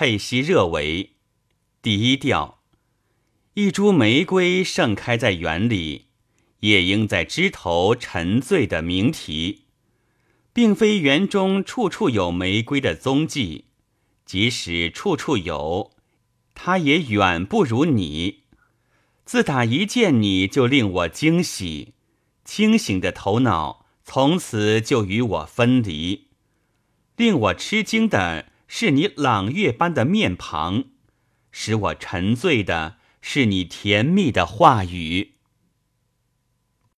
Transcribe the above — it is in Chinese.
佩西热维，第一调。一株玫瑰盛开在园里，夜莺在枝头沉醉的鸣啼，并非园中处处有玫瑰的踪迹，即使处处有，它也远不如你。自打一见你就令我惊喜，清醒的头脑从此就与我分离。令我吃惊的是你朗月般的面庞，使我沉醉的。是你甜蜜的话语。